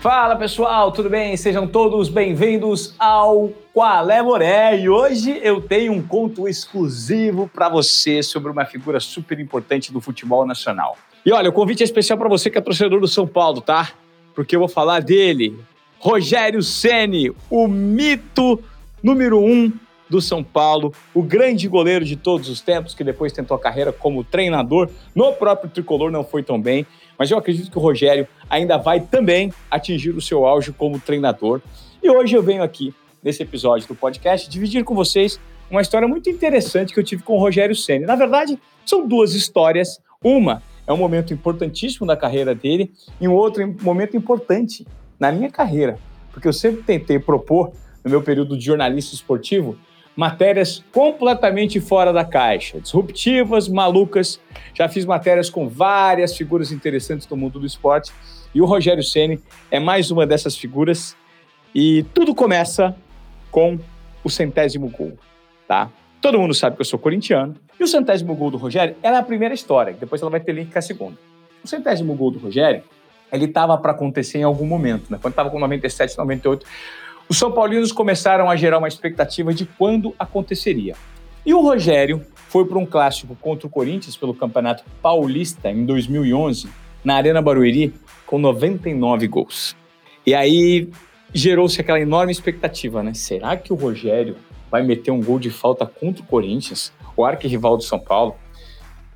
Fala pessoal, tudo bem? Sejam todos bem-vindos ao Qual é Moré e hoje eu tenho um conto exclusivo para você sobre uma figura super importante do futebol nacional. E olha, o convite é especial para você que é torcedor do São Paulo, tá? Porque eu vou falar dele, Rogério Ceni, o mito número um do São Paulo, o grande goleiro de todos os tempos, que depois tentou a carreira como treinador no próprio tricolor, não foi tão bem mas eu acredito que o Rogério ainda vai também atingir o seu auge como treinador. E hoje eu venho aqui, nesse episódio do podcast, dividir com vocês uma história muito interessante que eu tive com o Rogério Senna. Na verdade, são duas histórias. Uma é um momento importantíssimo da carreira dele e um outro momento importante na minha carreira, porque eu sempre tentei propor, no meu período de jornalista esportivo, matérias completamente fora da caixa, disruptivas, malucas. Já fiz matérias com várias figuras interessantes do mundo do esporte e o Rogério Ceni é mais uma dessas figuras. E tudo começa com o centésimo gol, tá? Todo mundo sabe que eu sou corintiano. E o centésimo gol do Rogério era a primeira história, depois ela vai ter link com a segunda. O centésimo gol do Rogério, ele estava para acontecer em algum momento, né? Quando estava com 97, 98, os São Paulinos começaram a gerar uma expectativa de quando aconteceria. E o Rogério foi para um clássico contra o Corinthians pelo Campeonato Paulista em 2011, na Arena Barueri, com 99 gols. E aí gerou-se aquela enorme expectativa, né? Será que o Rogério vai meter um gol de falta contra o Corinthians, o arquirrival do São Paulo?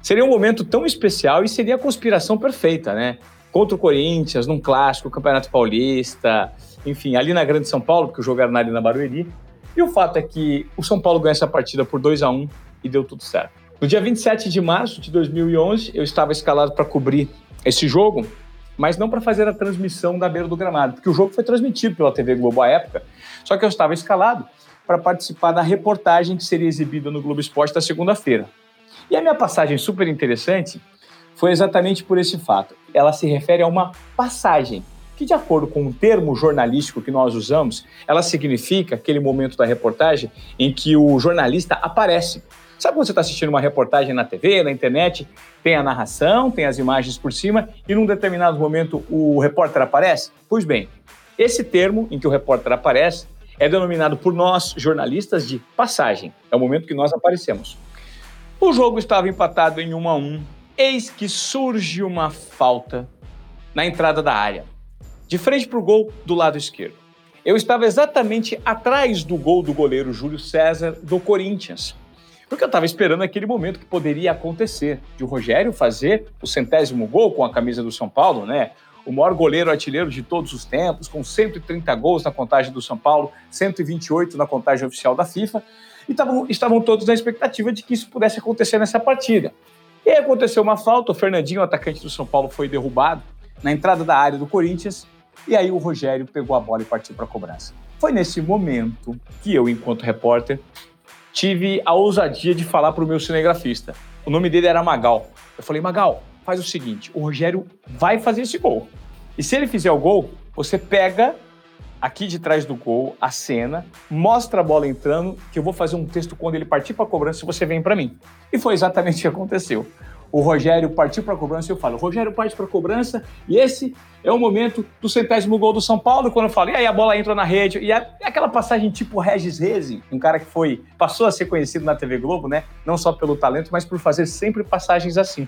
Seria um momento tão especial e seria a conspiração perfeita, né? Contra o Corinthians, num clássico, Campeonato Paulista, enfim, ali na Grande São Paulo, porque era na Arena Barueri. E o fato é que o São Paulo ganhou essa partida por 2 a 1 e deu tudo certo. No dia 27 de março de 2011, eu estava escalado para cobrir esse jogo, mas não para fazer a transmissão da beira do gramado, porque o jogo foi transmitido pela TV Globo à época, só que eu estava escalado para participar da reportagem que seria exibida no Globo Esporte da segunda-feira. E a minha passagem super interessante foi exatamente por esse fato. Ela se refere a uma passagem que, de acordo com o termo jornalístico que nós usamos, ela significa aquele momento da reportagem em que o jornalista aparece. Sabe quando você está assistindo uma reportagem na TV, na internet, tem a narração, tem as imagens por cima e num determinado momento o repórter aparece? Pois bem, esse termo em que o repórter aparece é denominado por nós, jornalistas, de passagem. É o momento que nós aparecemos. O jogo estava empatado em 1 a 1. Eis que surge uma falta na entrada da área de frente para o gol do lado esquerdo. Eu estava exatamente atrás do gol do goleiro Júlio César do Corinthians. Porque eu estava esperando aquele momento que poderia acontecer, de o Rogério fazer o centésimo gol com a camisa do São Paulo, né? O maior goleiro artilheiro de todos os tempos, com 130 gols na contagem do São Paulo, 128 na contagem oficial da FIFA, e tavam, estavam todos na expectativa de que isso pudesse acontecer nessa partida. E aí aconteceu uma falta, o Fernandinho, o atacante do São Paulo, foi derrubado na entrada da área do Corinthians, e aí o Rogério pegou a bola e partiu para a cobrança. Foi nesse momento que eu, enquanto repórter, tive a ousadia de falar para o meu cinegrafista. O nome dele era Magal. Eu falei, Magal, faz o seguinte: o Rogério vai fazer esse gol. E se ele fizer o gol, você pega aqui de trás do gol a cena, mostra a bola entrando, que eu vou fazer um texto quando ele partir para a cobrança você vem para mim. E foi exatamente o que aconteceu o Rogério partiu para a cobrança e eu falo, Rogério parte para a cobrança e esse é o momento do centésimo gol do São Paulo, quando eu falo, e aí a bola entra na rede, e é aquela passagem tipo Regis Reze, um cara que foi, passou a ser conhecido na TV Globo, né, não só pelo talento, mas por fazer sempre passagens assim.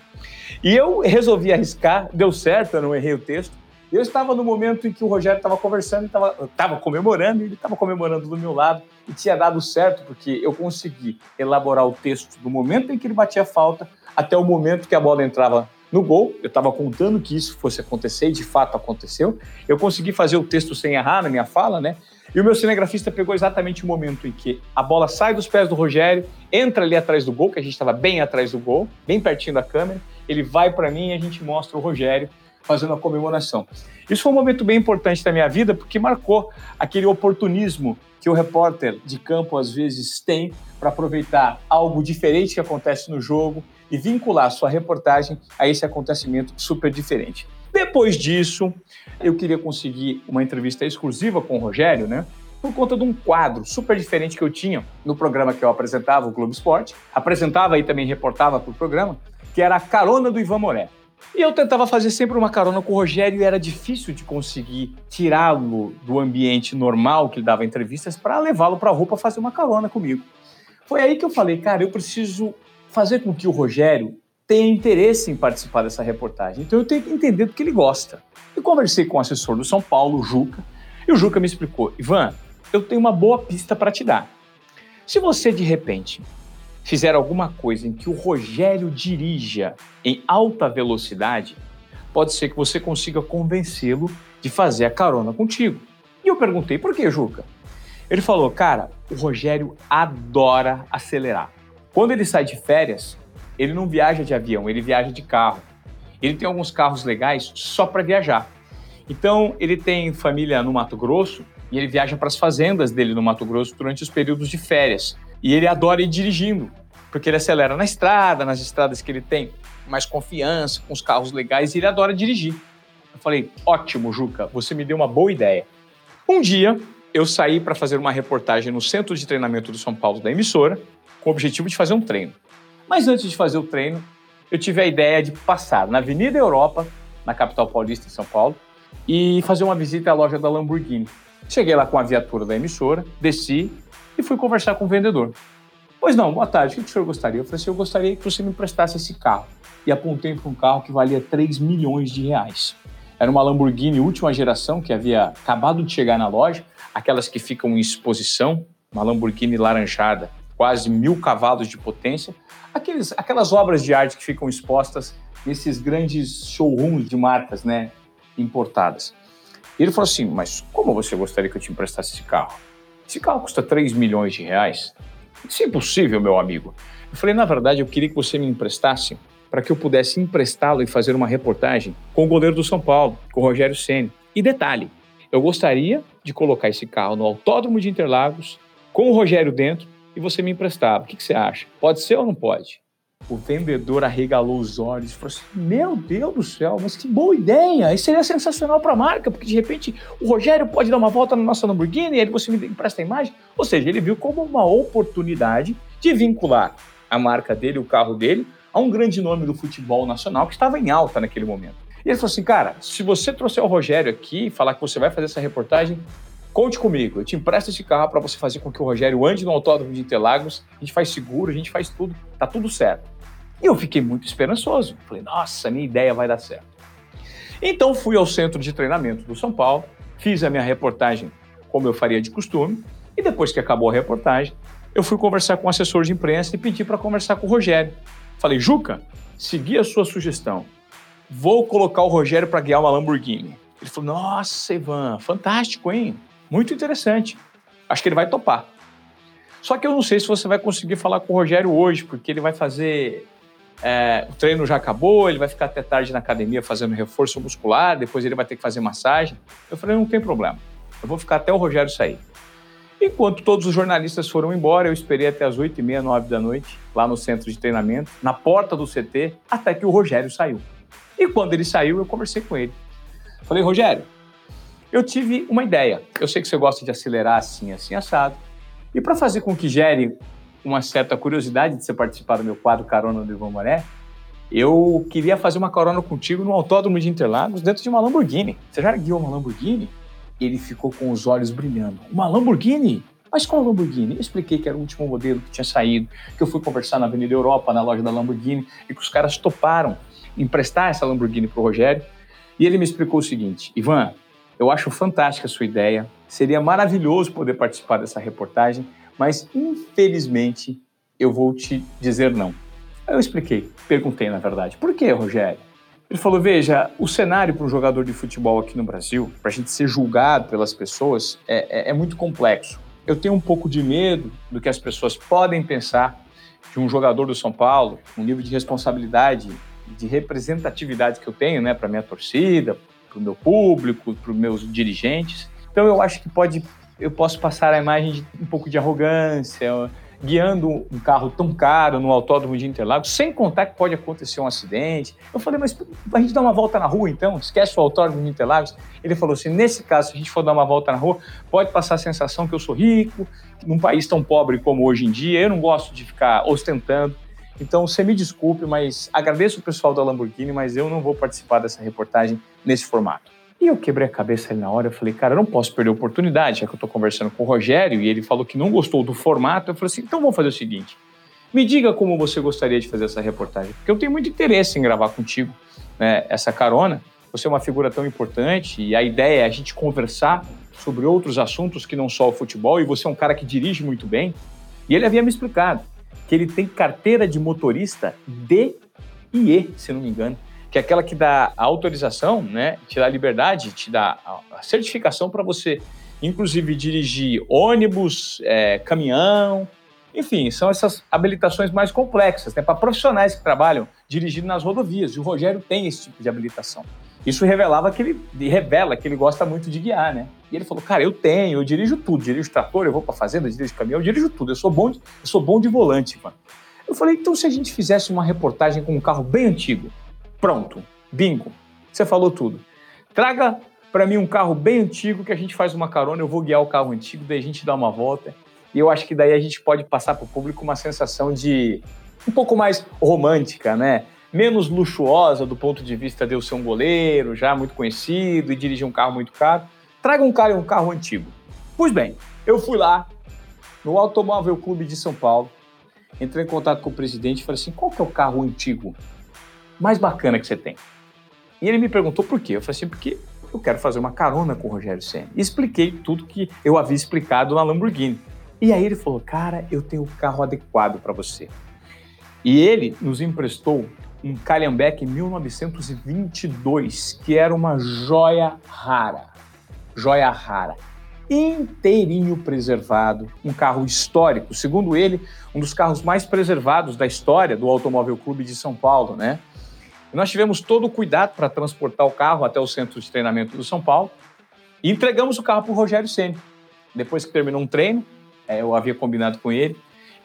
E eu resolvi arriscar, deu certo, eu não errei o texto, eu estava no momento em que o Rogério estava conversando, estava comemorando, e ele estava comemorando do meu lado, e tinha dado certo, porque eu consegui elaborar o texto do momento em que ele batia a falta até o momento que a bola entrava no gol. Eu estava contando que isso fosse acontecer e de fato aconteceu. Eu consegui fazer o texto sem errar na minha fala, né? E o meu cinegrafista pegou exatamente o momento em que a bola sai dos pés do Rogério, entra ali atrás do gol, que a gente estava bem atrás do gol, bem pertinho da câmera. Ele vai para mim e a gente mostra o Rogério fazendo a comemoração. Isso foi um momento bem importante da minha vida porque marcou aquele oportunismo que o repórter de campo às vezes tem para aproveitar algo diferente que acontece no jogo e vincular sua reportagem a esse acontecimento super diferente. Depois disso, eu queria conseguir uma entrevista exclusiva com o Rogério, né? Por conta de um quadro super diferente que eu tinha no programa que eu apresentava, o Globo Esporte. Apresentava e também reportava para o programa, que era a carona do Ivan Moré. E eu tentava fazer sempre uma carona com o Rogério e era difícil de conseguir tirá-lo do ambiente normal que ele dava entrevistas para levá-lo para a rua para fazer uma carona comigo. Foi aí que eu falei, cara, eu preciso fazer com que o Rogério tenha interesse em participar dessa reportagem. Então eu tenho que entender do que ele gosta. Eu conversei com o assessor do São Paulo, Juca, e o Juca me explicou: Ivan, eu tenho uma boa pista para te dar. Se você de repente fizer alguma coisa em que o Rogério dirija em alta velocidade, pode ser que você consiga convencê-lo de fazer a carona contigo. E eu perguntei, por que, Juca? Ele falou, cara, o Rogério adora acelerar. Quando ele sai de férias, ele não viaja de avião, ele viaja de carro. Ele tem alguns carros legais só para viajar. Então, ele tem família no Mato Grosso e ele viaja para as fazendas dele no Mato Grosso durante os períodos de férias. E ele adora ir dirigindo, porque ele acelera na estrada, nas estradas que ele tem mais confiança, com os carros legais, e ele adora dirigir. Eu falei: ótimo, Juca, você me deu uma boa ideia. Um dia, eu saí para fazer uma reportagem no centro de treinamento do São Paulo da emissora, com o objetivo de fazer um treino. Mas antes de fazer o treino, eu tive a ideia de passar na Avenida Europa, na capital paulista de São Paulo, e fazer uma visita à loja da Lamborghini. Cheguei lá com a viatura da emissora, desci fui conversar com o vendedor. Pois não, boa tarde, o que o senhor gostaria? Eu falei assim, eu gostaria que você me emprestasse esse carro. E apontei para um carro que valia 3 milhões de reais. Era uma Lamborghini última geração que havia acabado de chegar na loja, aquelas que ficam em exposição, uma Lamborghini laranjada, quase mil cavalos de potência, aqueles, aquelas obras de arte que ficam expostas nesses grandes showrooms de marcas né, importadas. E ele falou assim: Mas como você gostaria que eu te emprestasse esse carro? Esse carro custa 3 milhões de reais. Isso é impossível, meu amigo. Eu falei: Na verdade, eu queria que você me emprestasse para que eu pudesse emprestá-lo e fazer uma reportagem com o goleiro do São Paulo, com o Rogério Ceni. E detalhe: eu gostaria de colocar esse carro no Autódromo de Interlagos, com o Rogério dentro, e você me emprestava. O que, que você acha? Pode ser ou não pode? O vendedor arregalou os olhos e falou assim: Meu Deus do céu, mas que boa ideia! Isso seria sensacional para a marca, porque de repente o Rogério pode dar uma volta na nossa Lamborghini e aí você me empresta a imagem. Ou seja, ele viu como uma oportunidade de vincular a marca dele, o carro dele, a um grande nome do futebol nacional que estava em alta naquele momento. E ele falou assim: Cara, se você trouxer o Rogério aqui e falar que você vai fazer essa reportagem, Conte comigo, eu te empresto esse carro para você fazer com que o Rogério ande no autódromo de Interlagos. A gente faz seguro, a gente faz tudo, tá tudo certo. E eu fiquei muito esperançoso. Falei, nossa, minha ideia vai dar certo. Então fui ao centro de treinamento do São Paulo, fiz a minha reportagem como eu faria de costume, e depois que acabou a reportagem, eu fui conversar com o assessor de imprensa e pedi para conversar com o Rogério. Falei, Juca, segui a sua sugestão. Vou colocar o Rogério para guiar uma Lamborghini. Ele falou, nossa, Ivan, fantástico, hein? Muito interessante. Acho que ele vai topar. Só que eu não sei se você vai conseguir falar com o Rogério hoje, porque ele vai fazer. É, o treino já acabou, ele vai ficar até tarde na academia fazendo reforço muscular, depois ele vai ter que fazer massagem. Eu falei: não tem problema, eu vou ficar até o Rogério sair. Enquanto todos os jornalistas foram embora, eu esperei até as 8 e meia, 9 da noite, lá no centro de treinamento, na porta do CT, até que o Rogério saiu. E quando ele saiu, eu conversei com ele. Falei, Rogério, eu tive uma ideia. Eu sei que você gosta de acelerar assim, assim, assado. E para fazer com que gere uma certa curiosidade de você participar do meu quadro Carona do Ivan Moré, eu queria fazer uma carona contigo no Autódromo de Interlagos dentro de uma Lamborghini. Você já guiou uma Lamborghini? Ele ficou com os olhos brilhando. Uma Lamborghini? Mas qual Lamborghini? Eu expliquei que era o último modelo que tinha saído, que eu fui conversar na Avenida Europa, na loja da Lamborghini, e que os caras toparam emprestar essa Lamborghini para o Rogério. E ele me explicou o seguinte: Ivan, eu acho fantástica a sua ideia. Seria maravilhoso poder participar dessa reportagem, mas infelizmente eu vou te dizer não. Eu expliquei, perguntei na verdade, por que, Rogério? Ele falou: veja, o cenário para um jogador de futebol aqui no Brasil, para a gente ser julgado pelas pessoas, é, é, é muito complexo. Eu tenho um pouco de medo do que as pessoas podem pensar de um jogador do São Paulo, um nível de responsabilidade, de representatividade que eu tenho, né, para minha torcida, o meu público, para os meus dirigentes. Então eu acho que pode eu posso passar a imagem de um pouco de arrogância, guiando um carro tão caro no autódromo de Interlagos, sem contar que pode acontecer um acidente. Eu falei, mas a gente dá uma volta na rua então? Esquece o autódromo de Interlagos? Ele falou assim: nesse caso, se a gente for dar uma volta na rua, pode passar a sensação que eu sou rico, num país tão pobre como hoje em dia, eu não gosto de ficar ostentando. Então, você me desculpe, mas agradeço o pessoal da Lamborghini, mas eu não vou participar dessa reportagem nesse formato. E eu quebrei a cabeça ali na hora, eu falei, cara, eu não posso perder a oportunidade, já que eu estou conversando com o Rogério e ele falou que não gostou do formato. Eu falei assim, então vamos fazer o seguinte, me diga como você gostaria de fazer essa reportagem, porque eu tenho muito interesse em gravar contigo né, essa carona. Você é uma figura tão importante e a ideia é a gente conversar sobre outros assuntos que não só o futebol e você é um cara que dirige muito bem. E ele havia me explicado que ele tem carteira de motorista D e E, se não me engano que é aquela que dá autorização, né, te dá liberdade, te dá a certificação para você, inclusive, dirigir ônibus, é, caminhão, enfim, são essas habilitações mais complexas, né, para profissionais que trabalham dirigindo nas rodovias. E o Rogério tem esse tipo de habilitação. Isso revelava que ele revela que ele gosta muito de guiar, né? E ele falou: "Cara, eu tenho, eu dirijo tudo, dirijo trator, eu vou para fazenda, dirijo caminhão, eu dirijo tudo. Eu sou bom, de, eu sou bom de volante, mano". Eu falei: "Então se a gente fizesse uma reportagem com um carro bem antigo, Pronto, bingo. Você falou tudo. Traga para mim um carro bem antigo que a gente faz uma carona, eu vou guiar o carro antigo, daí a gente dá uma volta. E eu acho que daí a gente pode passar para o público uma sensação de um pouco mais romântica, né? Menos luxuosa do ponto de vista de eu ser um goleiro, já muito conhecido e dirigir um carro muito caro. Traga um carro um carro antigo. Pois bem, eu fui lá no Automóvel Clube de São Paulo, entrei em contato com o presidente e falei assim: qual que é o carro antigo mais bacana que você tem? E ele me perguntou por quê. Eu falei assim, porque eu quero fazer uma carona com o Rogério Senna. E expliquei tudo que eu havia explicado na Lamborghini. E aí ele falou, cara, eu tenho o carro adequado para você. E ele nos emprestou um Calhambeck 1922, que era uma joia rara. Joia rara. Inteirinho preservado, um carro histórico, segundo ele, um dos carros mais preservados da história do Automóvel Clube de São Paulo, né? E nós tivemos todo o cuidado para transportar o carro até o centro de treinamento do São Paulo e entregamos o carro para o Rogério Senna. Depois que terminou um treino, é, eu havia combinado com ele,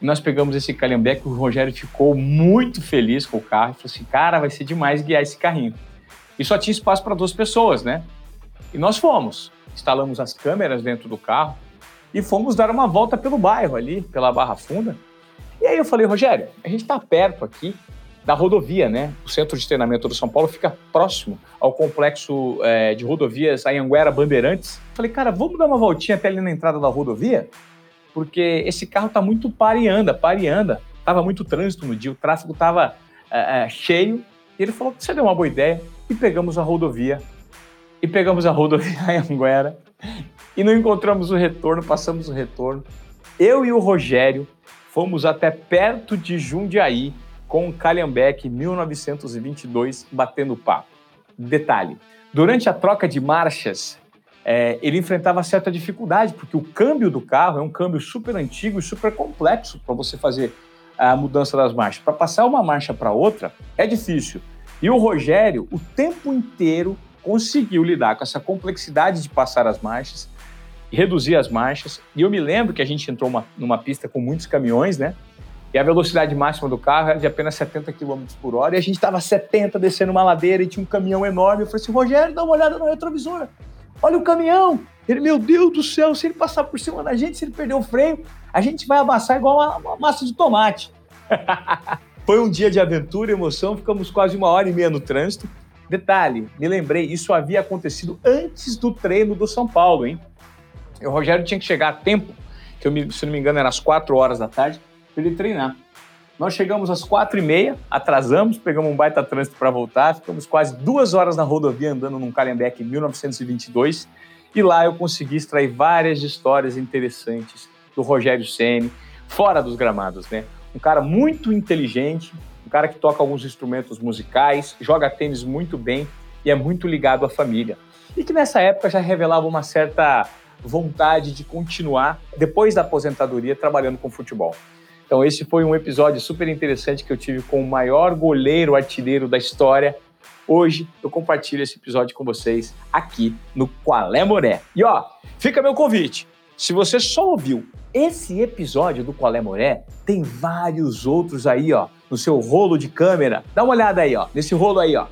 nós pegamos esse Calhambeque, o Rogério ficou muito feliz com o carro e falou assim, cara, vai ser demais guiar esse carrinho. E só tinha espaço para duas pessoas, né? E nós fomos, instalamos as câmeras dentro do carro e fomos dar uma volta pelo bairro ali, pela Barra Funda. E aí eu falei, Rogério, a gente está perto aqui, da rodovia, né? O centro de treinamento do São Paulo fica próximo ao complexo é, de rodovias Anhanguera Bandeirantes. Falei, cara, vamos dar uma voltinha até ali na entrada da rodovia? Porque esse carro tá muito pare e anda, pare e anda. Tava muito trânsito no dia, o tráfego tava é, é, cheio. E ele falou, você deu uma boa ideia. E pegamos a rodovia. E pegamos a rodovia Anhanguera. E não encontramos o retorno, passamos o retorno. Eu e o Rogério fomos até perto de Jundiaí, com o Calhambeck 1922 batendo papo. Detalhe: durante a troca de marchas, é, ele enfrentava certa dificuldade, porque o câmbio do carro é um câmbio super antigo e super complexo para você fazer a mudança das marchas. Para passar uma marcha para outra é difícil. E o Rogério, o tempo inteiro, conseguiu lidar com essa complexidade de passar as marchas, reduzir as marchas. E eu me lembro que a gente entrou uma, numa pista com muitos caminhões, né? E a velocidade máxima do carro era de apenas 70 km por hora. E a gente estava 70 descendo uma ladeira e tinha um caminhão enorme. Eu falei assim, Rogério, dá uma olhada no retrovisor. Olha o caminhão. Ele, meu Deus do céu, se ele passar por cima da gente, se ele perder o freio, a gente vai amassar igual uma, uma massa de tomate. Foi um dia de aventura emoção. Ficamos quase uma hora e meia no trânsito. Detalhe, me lembrei, isso havia acontecido antes do treino do São Paulo, hein? E o Rogério tinha que chegar a tempo, que eu, se não me engano era às 4 horas da tarde para ele treinar. Nós chegamos às quatro e meia, atrasamos, pegamos um baita trânsito para voltar, ficamos quase duas horas na rodovia andando num Calhambeck 1922 e lá eu consegui extrair várias histórias interessantes do Rogério Ceni fora dos gramados, né? Um cara muito inteligente, um cara que toca alguns instrumentos musicais, joga tênis muito bem e é muito ligado à família. E que nessa época já revelava uma certa vontade de continuar, depois da aposentadoria, trabalhando com futebol. Então, esse foi um episódio super interessante que eu tive com o maior goleiro artilheiro da história. Hoje eu compartilho esse episódio com vocês aqui no Qual é Moré. E ó, fica meu convite. Se você só ouviu esse episódio do Qual é Moré, tem vários outros aí, ó, no seu rolo de câmera. Dá uma olhada aí, ó, nesse rolo aí, ó.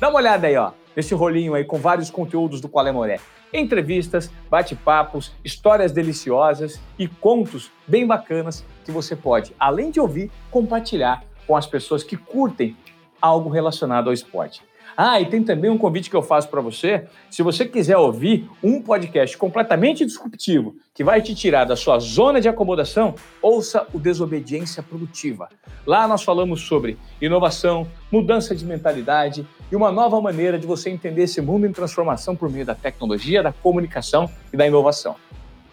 Dá uma olhada aí, ó, nesse rolinho aí com vários conteúdos do Qual é Moré. Entrevistas, bate-papos, histórias deliciosas e contos bem bacanas que você pode, além de ouvir, compartilhar com as pessoas que curtem algo relacionado ao esporte. Ah, e tem também um convite que eu faço para você. Se você quiser ouvir um podcast completamente disruptivo, que vai te tirar da sua zona de acomodação, ouça o Desobediência Produtiva. Lá nós falamos sobre inovação, mudança de mentalidade e uma nova maneira de você entender esse mundo em transformação por meio da tecnologia, da comunicação e da inovação.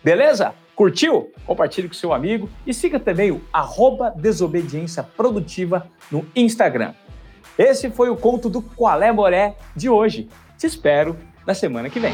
Beleza? Curtiu? Compartilhe com seu amigo e siga também o arroba Desobediência Produtiva no Instagram. Esse foi o conto do Qual é Moré de hoje. Te espero na semana que vem.